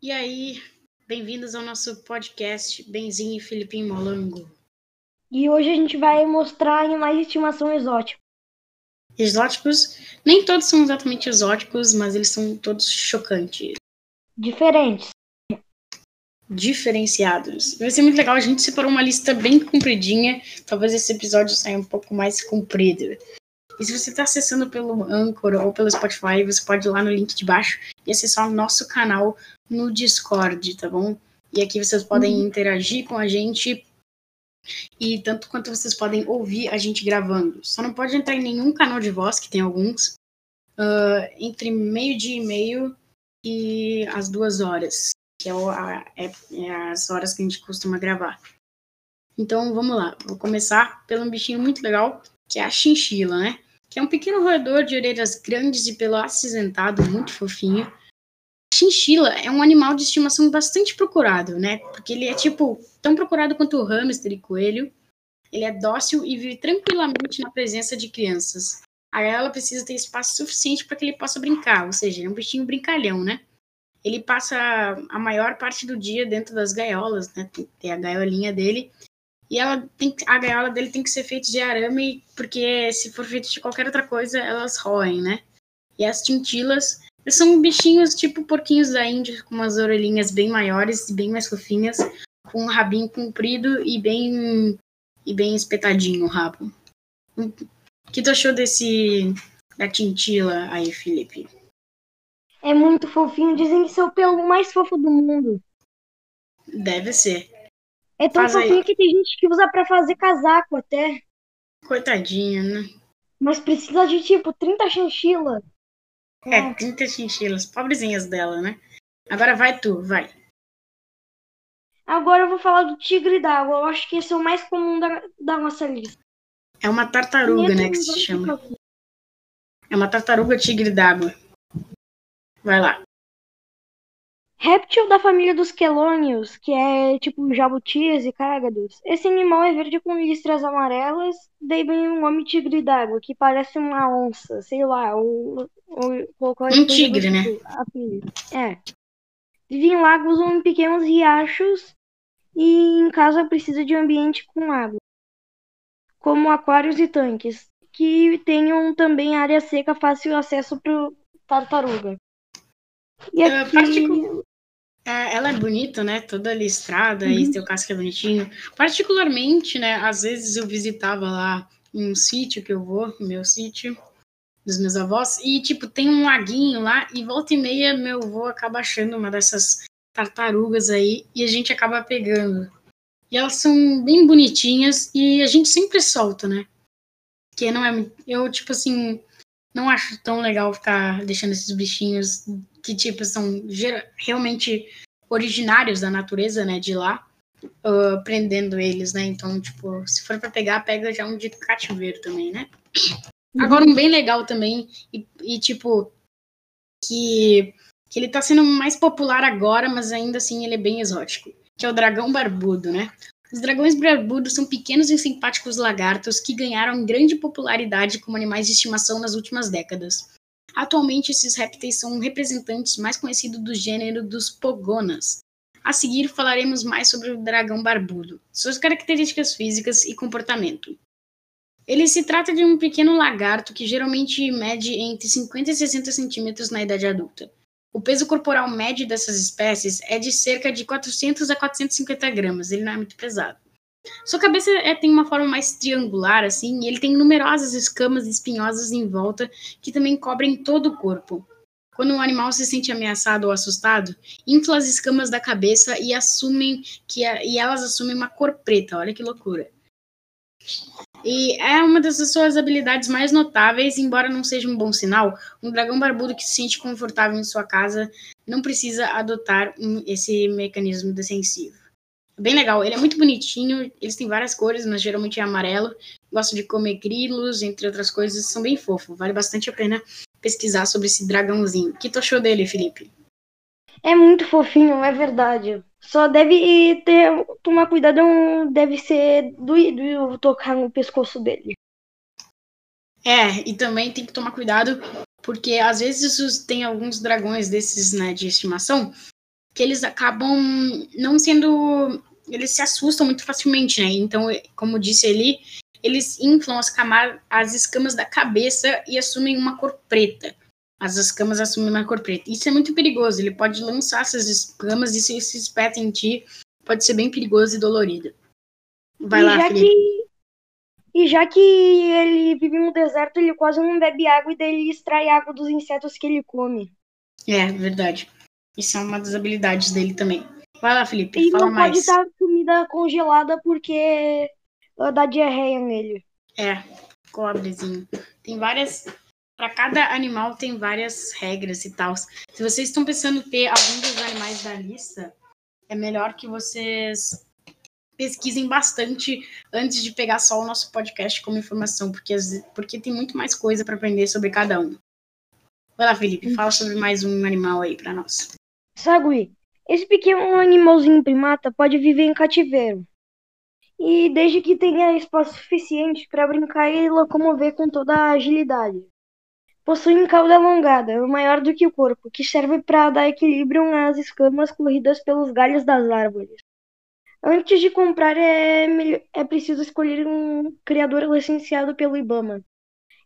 E aí, bem-vindos ao nosso podcast Benzinho e Filipinho Molango. E hoje a gente vai mostrar animais de estimação exóticos. Exóticos, nem todos são exatamente exóticos, mas eles são todos chocantes. Diferentes. Diferenciados. Vai ser muito legal, a gente separou uma lista bem compridinha. Talvez esse episódio saia um pouco mais comprido. E se você está acessando pelo Anchor ou pelo Spotify, você pode ir lá no link de baixo e acessar o nosso canal no Discord, tá bom? E aqui vocês podem uhum. interagir com a gente e tanto quanto vocês podem ouvir a gente gravando. Só não pode entrar em nenhum canal de voz, que tem alguns, uh, entre meio-dia e meio e as duas horas, que é, o, a, é, é as horas que a gente costuma gravar. Então vamos lá, vou começar pelo um bichinho muito legal, que é a chinchila, né? Que é um pequeno roedor de orelhas grandes e pelo acinzentado, muito fofinho chinchila é um animal de estimação bastante procurado, né? Porque ele é tipo tão procurado quanto o hamster e coelho. Ele é dócil e vive tranquilamente na presença de crianças. A gaiola precisa ter espaço suficiente para que ele possa brincar, ou seja, é um bichinho brincalhão, né? Ele passa a maior parte do dia dentro das gaiolas, né? Tem a gaiolinha dele. E ela tem, a gaiola dele tem que ser feita de arame, porque se for feita de qualquer outra coisa, elas roem, né? E as tintilas são bichinhos tipo porquinhos da Índia, com umas orelhinhas bem maiores e bem mais fofinhas, com um rabinho comprido e bem e bem espetadinho o rabo. O que tu achou desse da tintila aí, Felipe? É muito fofinho, dizem que o pelo mais fofo do mundo. Deve ser. É tão Faz fofinho aí. que tem gente que usa para fazer casaco até. Coitadinha, né? Mas precisa de tipo 30 chinchilas. É, 30 chinchilas, pobrezinhas dela, né? Agora vai tu, vai. Agora eu vou falar do tigre d'água. Eu acho que esse é o mais comum da, da nossa lista. É uma tartaruga, né, que se chama. É uma tartaruga tigre d'água. Vai lá. Réptil da família dos quelônios, que é tipo jabutis e cágados. Esse animal é verde com listras amarelas, daí vem um homem tigre d'água, que parece uma onça, sei lá, ou, ou Um tigre, né? É. Vive em lagos ou em pequenos riachos e em casa precisa de um ambiente com água, como aquários e tanques, que tenham também área seca fácil acesso para tartaruga. E é, aqui... É, ela é bonita, né? Toda listrada uhum. e seu casco é bonitinho. Particularmente, né? Às vezes eu visitava lá um sítio que eu vou, meu sítio dos meus avós, e tipo, tem um laguinho lá, e volta e meia meu avô acaba achando uma dessas tartarugas aí, e a gente acaba pegando. E elas são bem bonitinhas, e a gente sempre solta, né? Que não é. Eu, tipo assim, não acho tão legal ficar deixando esses bichinhos que, tipo, são realmente originários da natureza, né, de lá, uh, prendendo eles, né? Então, tipo, se for para pegar, pega já um de cativeiro também, né? Uhum. Agora, um bem legal também, e, e, tipo, que, que ele tá sendo mais popular agora, mas ainda assim ele é bem exótico, que é o dragão barbudo, né? Os dragões barbudos são pequenos e simpáticos lagartos que ganharam grande popularidade como animais de estimação nas últimas décadas. Atualmente, esses répteis são representantes mais conhecidos do gênero dos pogonas. A seguir, falaremos mais sobre o dragão barbudo, suas características físicas e comportamento. Ele se trata de um pequeno lagarto que geralmente mede entre 50 e 60 centímetros na idade adulta. O peso corporal médio dessas espécies é de cerca de 400 a 450 gramas, ele não é muito pesado. Sua cabeça é, tem uma forma mais triangular, assim, e ele tem numerosas escamas espinhosas em volta que também cobrem todo o corpo. Quando um animal se sente ameaçado ou assustado, infla as escamas da cabeça e assumem que a, e elas assumem uma cor preta. Olha que loucura. E é uma das suas habilidades mais notáveis, embora não seja um bom sinal. Um dragão barbudo que se sente confortável em sua casa não precisa adotar um, esse mecanismo defensivo. Bem legal, ele é muito bonitinho, eles têm várias cores, mas geralmente é amarelo. Gosto de comer grilos, entre outras coisas, são bem fofos. Vale bastante a pena pesquisar sobre esse dragãozinho. O que tu achou dele, Felipe? É muito fofinho, é verdade. Só deve ter tomar cuidado, deve ser doído tocar no pescoço dele. É, e também tem que tomar cuidado porque às vezes tem alguns dragões desses, né, de estimação que eles acabam não sendo. Eles se assustam muito facilmente, né? Então, como disse ali, eles inflam as, as escamas da cabeça e assumem uma cor preta. As escamas assumem uma cor preta. Isso é muito perigoso. Ele pode lançar essas escamas e se se espeta em ti, pode ser bem perigoso e dolorido. Vai e lá, Felipe. Que... E já que ele vive no deserto, ele quase não bebe água e daí ele extrai água dos insetos que ele come. É, verdade. Isso é uma das habilidades dele também. Vai lá, Felipe, e fala não mais. pode estar comida congelada porque dá diarreia nele. É, cobrezinho. Tem várias. Para cada animal tem várias regras e tal. Se vocês estão pensando em ter algum dos animais da lista, é melhor que vocês pesquisem bastante antes de pegar só o nosso podcast como informação, porque, porque tem muito mais coisa para aprender sobre cada um. Vai lá, Felipe, fala sobre mais um animal aí para nós. Sagui. Esse pequeno animalzinho primata pode viver em cativeiro. E desde que tenha espaço suficiente para brincar e locomover com toda a agilidade. Possui cauda alongada, maior do que o corpo, que serve para dar equilíbrio às escamas corridas pelos galhos das árvores. Antes de comprar, é, é preciso escolher um criador licenciado pelo Ibama.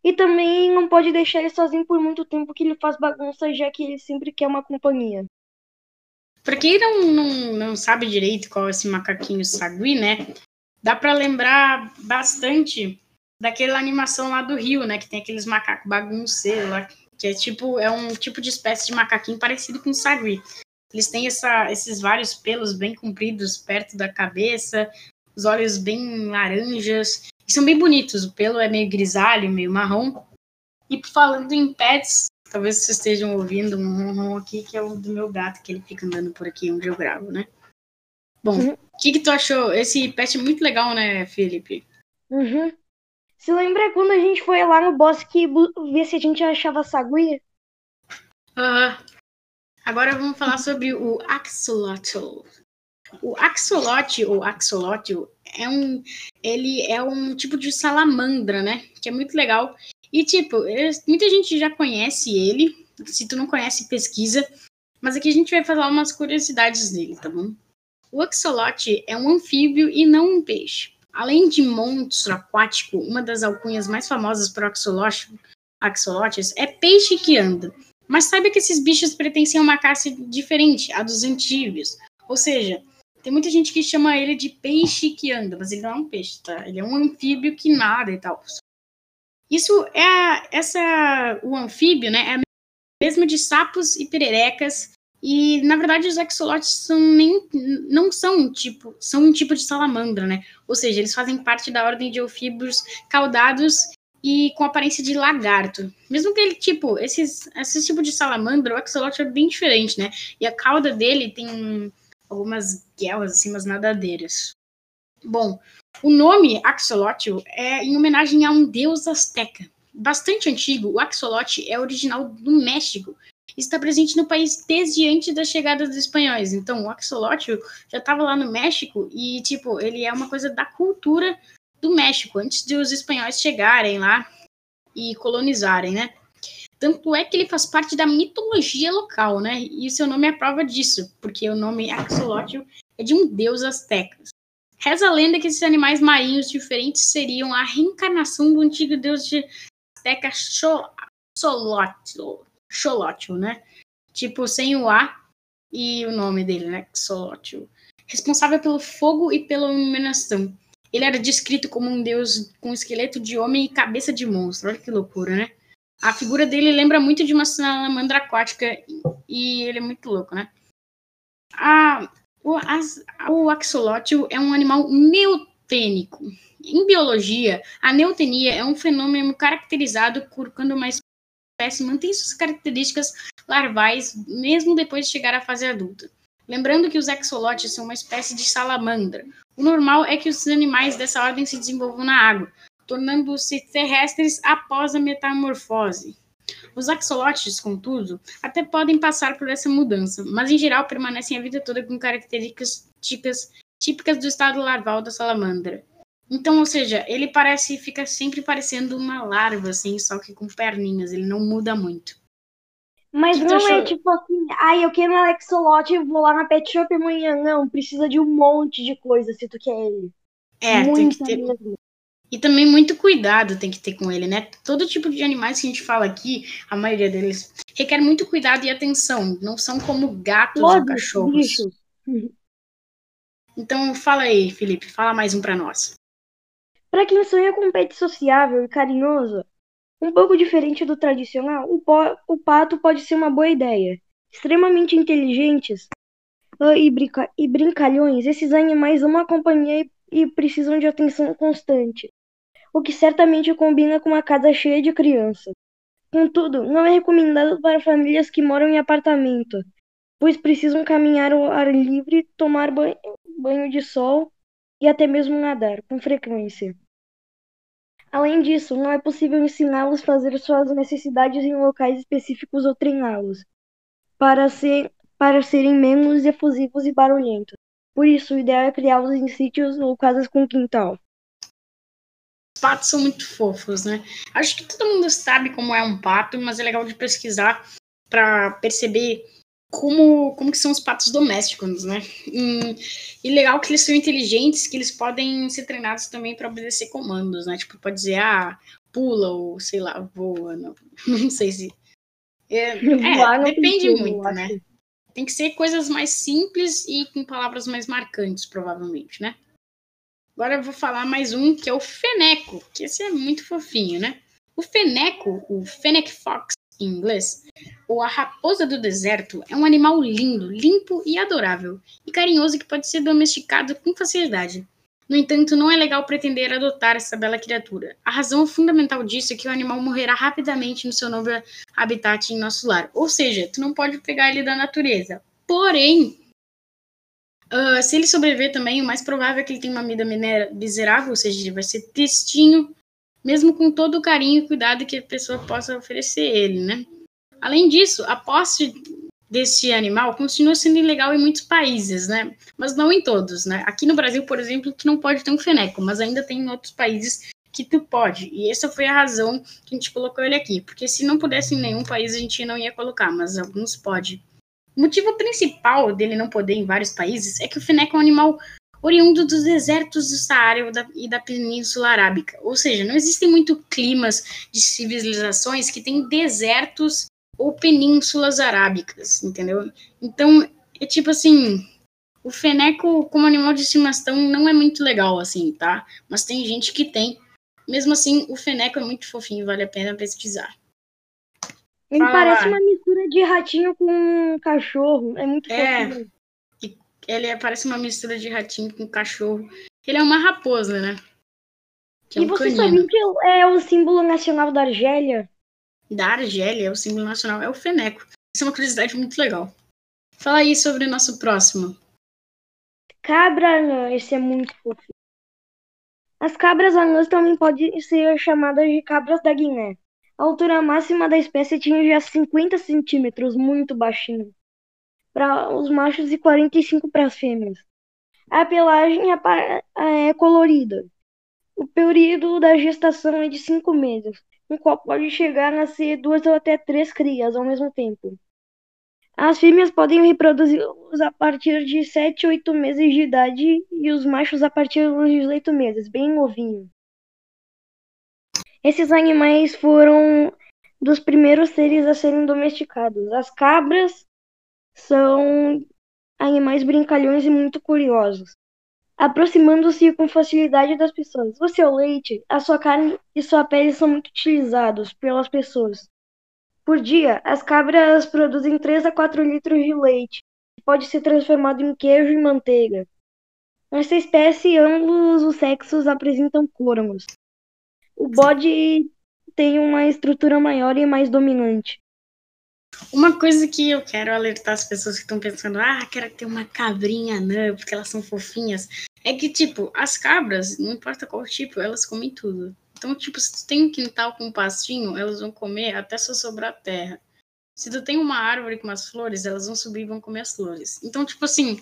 E também não pode deixar ele sozinho por muito tempo, que ele faz bagunça, já que ele sempre quer uma companhia. Pra quem não, não, não sabe direito qual é esse macaquinho sagui, né? Dá para lembrar bastante daquela animação lá do Rio, né? Que tem aqueles macacos bagunceiros lá, que é tipo, é um tipo de espécie de macaquinho parecido com sagui. Eles têm essa, esses vários pelos bem compridos perto da cabeça, os olhos bem laranjas, e são bem bonitos. O pelo é meio grisalho, meio marrom. E falando em pets, talvez vocês estejam ouvindo um ronron aqui, que é o do meu gato, que ele fica andando por aqui onde eu gravo, né? Bom, uhum. o uhum. que, que tu achou? Esse pet é muito legal, né, Felipe? Uhum. Se lembra quando a gente foi lá no bosque ver se a gente achava saguia? Aham. Uhum. Agora vamos falar sobre o axolotl. O axolote ou axolotl é um, ele é um tipo de salamandra, né? Que é muito legal. E tipo, muita gente já conhece ele. Se tu não conhece, pesquisa. Mas aqui a gente vai falar umas curiosidades dele, tá bom? O axolote é um anfíbio e não um peixe. Além de monstro aquático, uma das alcunhas mais famosas para axolotes é peixe que anda. Mas saiba que esses bichos pertencem a uma classe diferente, a dos antíbios. Ou seja, tem muita gente que chama ele de peixe que anda, mas ele não é um peixe, tá? Ele é um anfíbio que nada e tal. Isso é essa o anfíbio, né? É mesmo de sapos e pererecas. E na verdade os axolotes são nem não são um tipo, são um tipo de salamandra, né? Ou seja, eles fazem parte da ordem de anfíbios caudados e com aparência de lagarto. Mesmo que ele, tipo, esses, esse tipo de salamandra, o axolote é bem diferente, né? E a cauda dele tem algumas guelas, assim, umas nadadeiras. Bom, o nome axolotl é em homenagem a um deus azteca. Bastante antigo, o axolotl é original do México. Está presente no país desde antes da chegada dos espanhóis. Então, o axolotl já estava lá no México e, tipo, ele é uma coisa da cultura do México, antes de os espanhóis chegarem lá e colonizarem, né? Tanto é que ele faz parte da mitologia local, né? E seu nome é prova disso, porque o nome Axolotl é de um deus azteca. Reza a lenda que esses animais marinhos diferentes seriam a reencarnação do antigo deus de azteca Xolotl, Xolotl, né? Tipo, sem o A e o nome dele, né? Xolotl. Responsável pelo fogo e pela iluminação. Ele era descrito como um deus com esqueleto de homem e cabeça de monstro. Olha que loucura, né? A figura dele lembra muito de uma salamandra aquática e ele é muito louco, né? A, o, as, o axolotl é um animal neotênico. Em biologia, a neotenia é um fenômeno caracterizado por quando uma espécie mantém suas características larvais mesmo depois de chegar à fase adulta. Lembrando que os axolotes são uma espécie de salamandra. O normal é que os animais dessa ordem se desenvolvam na água, tornando-se terrestres após a metamorfose. Os axolotes, contudo, até podem passar por essa mudança, mas em geral permanecem a vida toda com características típicas, típicas do estado larval da salamandra. Então, ou seja, ele parece fica sempre parecendo uma larva, assim, só que com perninhas, ele não muda muito. Mas que não é tipo assim, ai, eu quero um Alexolote e vou lá na Pet Shop amanhã. Não, precisa de um monte de coisa se tu quer ele. É, Muita tem que ter. Mesmo. E também muito cuidado tem que ter com ele, né? Todo tipo de animais que a gente fala aqui, a maioria deles, requer muito cuidado e atenção. Não são como gatos Todos ou cachorros. Bichos. Então fala aí, Felipe, fala mais um para nós. Para quem sonha com um pet sociável e carinhoso, um pouco diferente do tradicional, o, o pato pode ser uma boa ideia. Extremamente inteligentes uh, e, brinca e brincalhões, esses animais amam a companhia e, e precisam de atenção constante, o que certamente combina com uma casa cheia de crianças. Contudo, não é recomendado para famílias que moram em apartamento, pois precisam caminhar ao ar livre, tomar banho, banho de sol e até mesmo nadar com frequência. Além disso, não é possível ensiná-los a fazer suas necessidades em locais específicos ou treiná-los para, ser, para serem menos efusivos e barulhentos. Por isso, o ideal é criá-los em sítios ou casas com quintal. Os patos são muito fofos, né? Acho que todo mundo sabe como é um pato, mas é legal de pesquisar para perceber como, como que são os patos domésticos, né? E, e, legal que eles são inteligentes, que eles podem ser treinados também para obedecer comandos, né? Tipo, pode dizer, ah, pula ou, sei lá, voa. Não, não sei se... É, é depende muito, né? Tem que ser coisas mais simples e com palavras mais marcantes, provavelmente, né? Agora eu vou falar mais um, que é o feneco, que esse é muito fofinho, né? O feneco, o fennec fox, em inglês, ou a raposa do deserto é um animal lindo, limpo e adorável, e carinhoso que pode ser domesticado com facilidade. No entanto, não é legal pretender adotar essa bela criatura. A razão fundamental disso é que o animal morrerá rapidamente no seu novo habitat em nosso lar. Ou seja, tu não pode pegar ele da natureza. Porém, uh, se ele sobreviver também, o mais provável é que ele tenha uma vida miserável, ou seja, ele vai ser tristinho, mesmo com todo o carinho e cuidado que a pessoa possa oferecer ele, né? Além disso, a posse desse animal continua sendo ilegal em muitos países, né? Mas não em todos, né? Aqui no Brasil, por exemplo, tu não pode ter um feneco, mas ainda tem em outros países que tu pode. E essa foi a razão que a gente colocou ele aqui, porque se não pudesse em nenhum país a gente não ia colocar, mas alguns pode. O motivo principal dele não poder em vários países é que o feneco é um animal oriundo dos desertos do Saara e da Península Arábica. Ou seja, não existem muito climas de civilizações que têm desertos ou penínsulas arábicas, entendeu? Então, é tipo assim, o feneco como animal de estimação não é muito legal assim, tá? Mas tem gente que tem. Mesmo assim, o feneco é muito fofinho, vale a pena pesquisar. Ele parece uma mistura de ratinho com cachorro. É muito é, fofinho ele parece uma mistura de ratinho com cachorro. Ele é uma raposa, né? É um e você canino. sabia que é o símbolo nacional da Argélia? Da Argélia, o símbolo nacional é o feneco. Isso é uma curiosidade muito legal. Fala aí sobre o nosso próximo. Cabra anã, esse é muito fofo. As cabras anãs também podem ser chamadas de cabras da Guiné. A altura máxima da espécie atinge já 50 centímetros, muito baixinho para os machos e 45 para as fêmeas. A pelagem é, é colorida. O período da gestação é de 5 meses, no qual pode chegar a nascer duas ou até três crias ao mesmo tempo. As fêmeas podem reproduzir a partir de 7 ou 8 meses de idade e os machos a partir dos 18 meses, bem novinho. Esses animais foram dos primeiros seres a serem domesticados. As cabras são animais brincalhões e muito curiosos, aproximando-se com facilidade das pessoas. O seu leite, a sua carne e sua pele são muito utilizados pelas pessoas. Por dia, as cabras produzem 3 a 4 litros de leite, que pode ser transformado em queijo e manteiga. Nessa espécie, ambos os sexos apresentam cormos. O bode tem uma estrutura maior e mais dominante. Uma coisa que eu quero alertar as pessoas que estão pensando, ah, quero ter uma cabrinha anã, porque elas são fofinhas, é que, tipo, as cabras, não importa qual tipo, elas comem tudo. Então, tipo, se tu tem um quintal com um pastinho, elas vão comer até só sobrar terra. Se tu tem uma árvore com umas flores, elas vão subir e vão comer as flores. Então, tipo assim,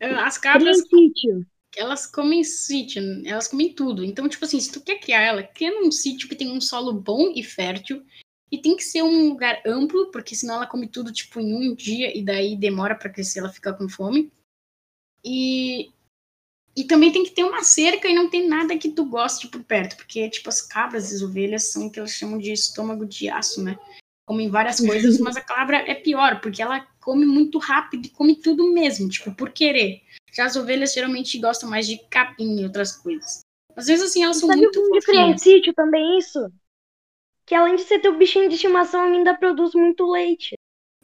as cabras. sítio. Elas comem sítio, elas comem tudo. Então, tipo assim, se tu quer criar ela, cria num sítio que tem um solo bom e fértil, E tem que ser um lugar amplo, porque senão ela come tudo tipo em um dia e daí demora para crescer, ela fica com fome. E e também tem que ter uma cerca e não tem nada que tu goste por perto, porque tipo as cabras e as ovelhas são o que elas chamam de estômago de aço, né? Comem várias coisas, mas a cabra é pior, porque ela come muito rápido e come tudo mesmo, tipo, por querer. Já as ovelhas geralmente gostam mais de capim e outras coisas. Às vezes, assim, elas são Sabe muito o fofinhas. sítio também isso? Que além de ser teu bichinho de estimação, ainda produz muito leite.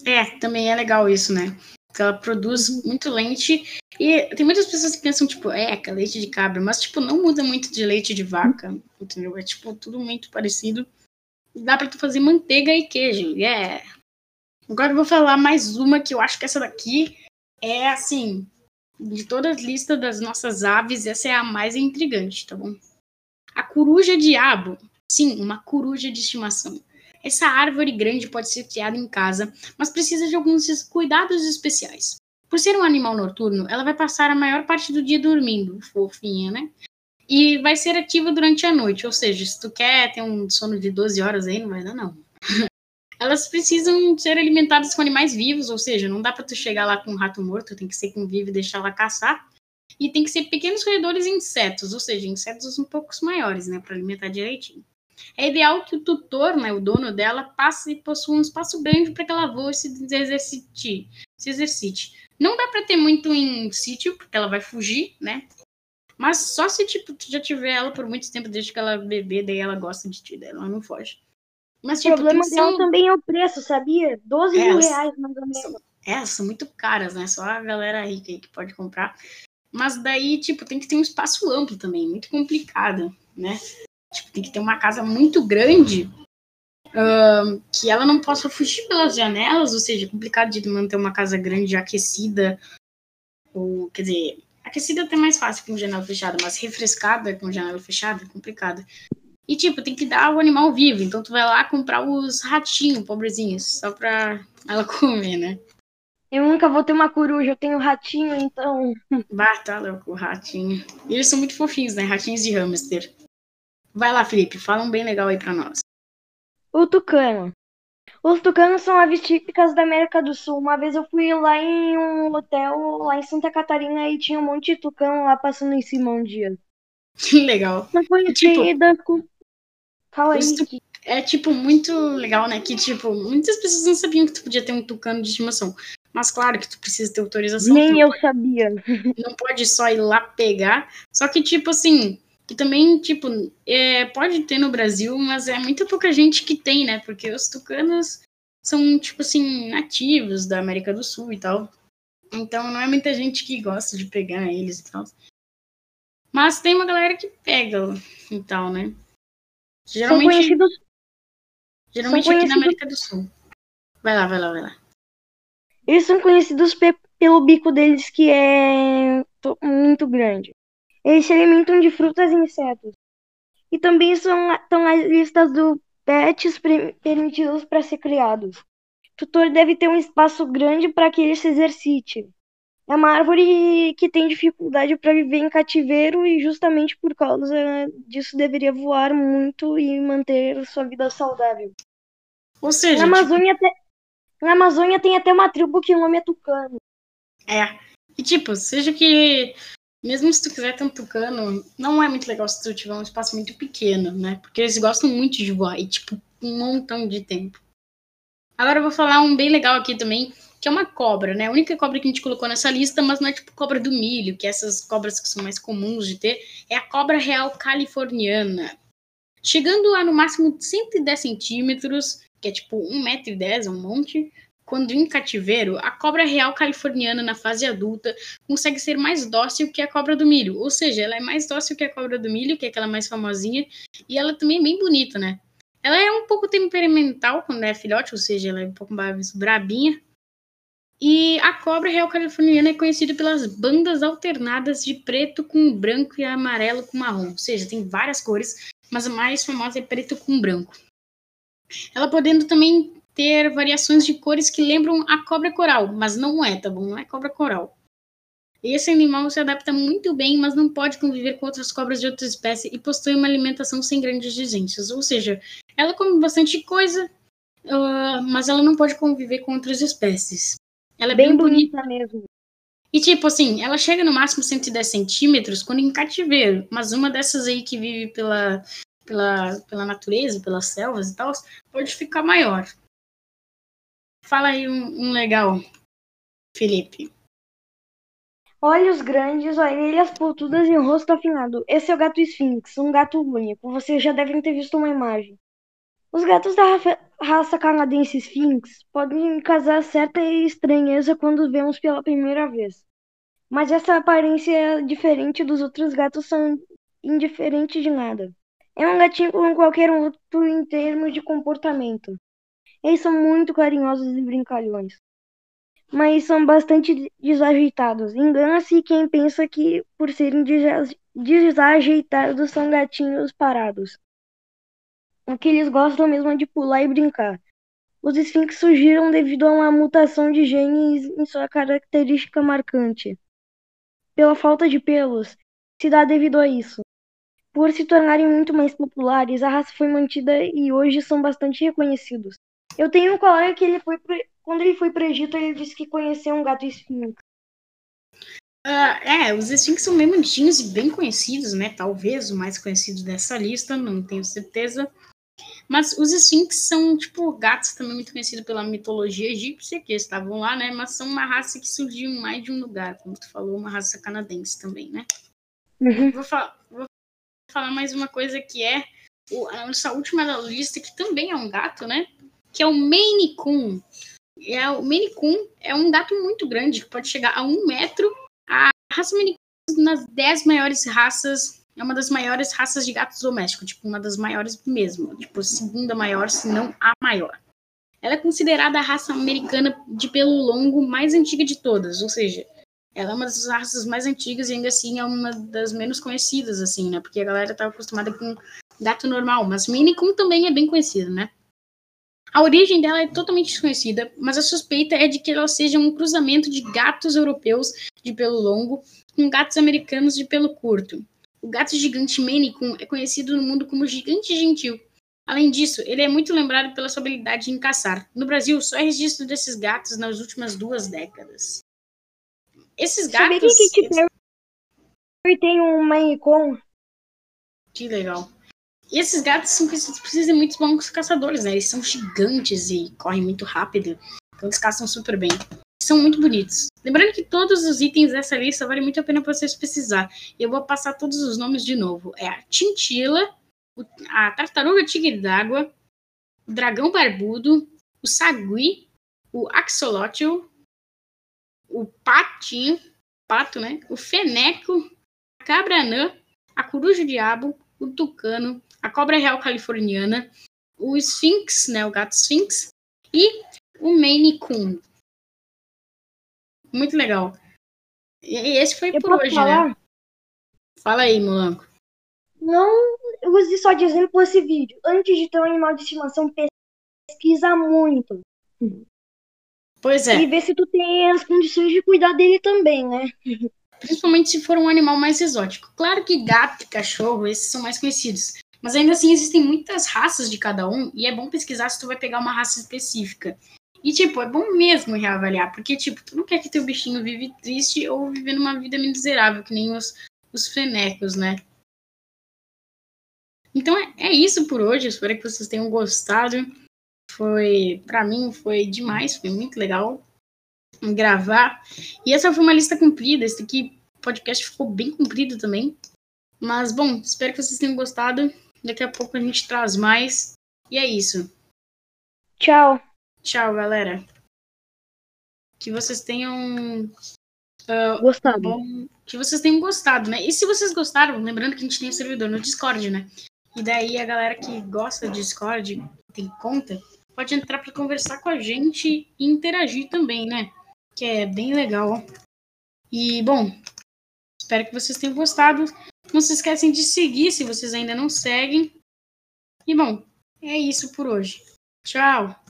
É, também é legal isso, né? Porque ela produz muito leite. E tem muitas pessoas que pensam, tipo, é, que é leite de cabra, mas, tipo, não muda muito de leite de vaca, entendeu? É, tipo, tudo muito parecido. Dá pra tu fazer manteiga e queijo, yeah! Agora eu vou falar mais uma que eu acho que essa daqui é, assim, de toda a lista das nossas aves, essa é a mais intrigante, tá bom? A coruja diabo. Sim, uma coruja de estimação. Essa árvore grande pode ser criada em casa, mas precisa de alguns cuidados especiais. Por ser um animal noturno, ela vai passar a maior parte do dia dormindo, fofinha, né? E vai ser ativa durante a noite, ou seja, se tu quer ter um sono de 12 horas aí, não vai dar não. Elas precisam ser alimentadas com animais vivos, ou seja, não dá para tu chegar lá com um rato morto, tem que ser com vivo e deixar ela caçar. E tem que ser pequenos roedores e insetos, ou seja, insetos um pouco maiores, né, para alimentar direitinho. É ideal que o tutor, né, o dono dela, passe e possua um espaço grande para que ela voe e se exercite. Se exercite. Não dá para ter muito em sítio, porque ela vai fugir, né? Mas só se tipo, tu já tiver ela por muito tempo, desde que ela bebê, daí ela gosta de ti, ela não foge. Mas, tipo, o problema dela um... também é o preço, sabia? 12 é, mil reais, mais ou menos. É, são muito caras, né? Só a galera rica aí que pode comprar. Mas daí, tipo, tem que ter um espaço amplo também, muito complicado, né? Tipo, tem que ter uma casa muito grande uh, que ela não possa fugir pelas janelas, ou seja, é complicado de manter uma casa grande aquecida, ou, quer dizer, aquecida até mais fácil com janela fechada, mas refrescada com janela fechada é complicado. E, tipo, tem que dar o animal vivo, então tu vai lá comprar os ratinhos, pobrezinhos, só pra ela comer, né? Eu nunca vou ter uma coruja, eu tenho ratinho, então. Bah, tá louco, ratinho. E eles são muito fofinhos, né? Ratinhos de hamster. Vai lá, Felipe, fala um bem legal aí pra nós. O tucano. Os tucanos são aves típicas da América do Sul. Uma vez eu fui lá em um hotel lá em Santa Catarina e tinha um monte de tucano lá passando em cima um dia. Que legal. Não foi tipo, com... Fala aí. Tu... É tipo muito legal, né? Que tipo, muitas pessoas não sabiam que tu podia ter um tucano de estimação. Mas claro que tu precisa ter autorização. Nem eu pode... sabia. Não pode só ir lá pegar. Só que, tipo assim, que também, tipo, é, pode ter no Brasil, mas é muito pouca gente que tem, né? Porque os tucanos são, tipo assim, nativos da América do Sul e tal. Então não é muita gente que gosta de pegar eles e tal. Mas tem uma galera que pega e tal, né? Geralmente, são conhecidos... geralmente são aqui conhecidos... na América do Sul. Vai lá, vai lá, vai lá. Eles são conhecidos pe pelo bico deles que é muito grande. Eles se alimentam de frutas e insetos. E também são, estão nas listas do pets permitidos para ser criados. O tutor deve ter um espaço grande para que ele se exercite. É uma árvore que tem dificuldade para viver em cativeiro e justamente por causa disso deveria voar muito e manter sua vida saudável. Ou seja, na Amazônia, tipo... na Amazônia tem até uma tribo que o nome é tucano. É. E tipo, seja que mesmo se tu quiser ter um tucano, não é muito legal se tu tiver um espaço muito pequeno, né? Porque eles gostam muito de voar e, tipo, um montão de tempo. Agora eu vou falar um bem legal aqui também, que é uma cobra, né? A única cobra que a gente colocou nessa lista, mas não é tipo cobra do milho, que é essas cobras que são mais comuns de ter, é a cobra real californiana. Chegando a no máximo 110 centímetros, que é tipo 1,10m, um monte, quando em cativeiro, a cobra real californiana na fase adulta consegue ser mais dócil que a cobra do milho. Ou seja, ela é mais dócil que a cobra do milho, que é aquela mais famosinha, e ela também é bem bonita, né? Ela é um pouco temperamental quando é filhote, ou seja, ela é um pouco mais brabinha. E a cobra real californiana é conhecida pelas bandas alternadas de preto com branco e amarelo com marrom. Ou seja, tem várias cores, mas a mais famosa é preto com branco. Ela podendo também ter variações de cores que lembram a cobra coral, mas não é, tá bom? Não é cobra coral. Esse animal se adapta muito bem, mas não pode conviver com outras cobras de outra espécie e possui uma alimentação sem grandes exigências. Ou seja, ela come bastante coisa, uh, mas ela não pode conviver com outras espécies. Ela é bem, bem bonita, bonita mesmo. E tipo assim, ela chega no máximo 110 centímetros quando em cativeiro, mas uma dessas aí que vive pela, pela, pela natureza, pelas selvas e tal, pode ficar maior. Fala aí um, um legal, Felipe. Olhos grandes, orelhas pontudas e rosto afinado. Esse é o gato Sphinx, um gato único. Vocês já devem ter visto uma imagem. Os gatos da raça canadense Sphinx podem causar certa estranheza quando vemos pela primeira vez. Mas essa aparência diferente dos outros gatos são indiferentes de nada. É um gatinho como qualquer outro em termos de comportamento. Eles são muito carinhosos e brincalhões. Mas são bastante desajeitados. Engana-se quem pensa que, por serem desajeitados, são gatinhos parados. O que eles gostam mesmo é de pular e brincar. Os Sphinx surgiram devido a uma mutação de genes em sua característica marcante. Pela falta de pelos, se dá devido a isso. Por se tornarem muito mais populares, a raça foi mantida e hoje são bastante reconhecidos. Eu tenho um colega que ele foi quando ele foi para o Egito, ele disse que conheceu um gato Sphinx. Uh, é, os Sphinx são bem bonitinhos e bem conhecidos, né? Talvez o mais conhecido dessa lista, não tenho certeza. Mas os Sphinx são, tipo, gatos também muito conhecidos pela mitologia egípcia, que estavam lá, né? Mas são uma raça que surgiu em mais de um lugar, como tu falou, uma raça canadense também, né? Uhum. Vou, falar, vou, falar, mais uma coisa que é o, a nossa última da lista, que também é um gato, né? Que é o Maine Coon. É, o Maine Coon é um gato muito grande, que pode chegar a um metro. A raça Maine Coon é nas dez maiores raças é uma das maiores raças de gatos domésticos, tipo, uma das maiores mesmo, tipo, segunda maior, se não a maior. Ela é considerada a raça americana de pelo longo mais antiga de todas, ou seja, ela é uma das raças mais antigas e ainda assim é uma das menos conhecidas, assim, né? Porque a galera tá acostumada com gato normal, mas Mini Coon também é bem conhecido, né? A origem dela é totalmente desconhecida, mas a suspeita é de que ela seja um cruzamento de gatos europeus de pelo longo com gatos americanos de pelo curto. O gato gigante Coon é conhecido no mundo como gigante gentil. Além disso, ele é muito lembrado pela sua habilidade em caçar. No Brasil, só é registro desses gatos nas últimas duas décadas. Esses gatos. Sabia que Katy Perry tem um Coon? Que legal. E esses gatos são conhecidos por serem muito bons caçadores, né? Eles são gigantes e correm muito rápido. Então eles caçam super bem são muito bonitos. Lembrando que todos os itens dessa lista vale muito a pena para vocês pesquisar. Eu vou passar todos os nomes de novo. É a Tintila, a Tartaruga Tigre d'Água, o Dragão Barbudo, o Sagui, o Axolotl, o Patinho, Pato, né? O Feneco, a Cabra Anã, a Coruja Diabo, o Tucano, a Cobra Real Californiana, o Sphinx, né? O Gato Sphinx e o Maine Coon. Muito legal. E esse foi eu por hoje, né? falar? né? Fala aí, Molanco. Não use só de exemplo esse vídeo. Antes de ter um animal de estimação, pesquisa muito. Pois é. E ver se tu tem as condições de cuidar dele também, né? Principalmente se for um animal mais exótico. Claro que gato e cachorro, esses são mais conhecidos. Mas ainda assim existem muitas raças de cada um e é bom pesquisar se tu vai pegar uma raça específica. E, tipo, é bom mesmo reavaliar, porque, tipo, tu não quer que teu bichinho vive triste ou vivendo uma vida miserável, que nem os, os fenecos, né? Então é, é isso por hoje. Espero que vocês tenham gostado. Foi, para mim, foi demais, foi muito legal gravar. E essa foi uma lista comprida. Esse aqui, podcast ficou bem comprido também. Mas, bom, espero que vocês tenham gostado. Daqui a pouco a gente traz mais. E é isso. Tchau. Tchau, galera. Que vocês tenham uh, gostado. Bom, que vocês tenham gostado, né? E se vocês gostaram, lembrando que a gente tem um servidor no Discord, né? E daí a galera que gosta de Discord, tem conta, pode entrar para conversar com a gente e interagir também, né? Que é bem legal. E, bom, espero que vocês tenham gostado. Não se esquecem de seguir se vocês ainda não seguem. E, bom, é isso por hoje. Tchau!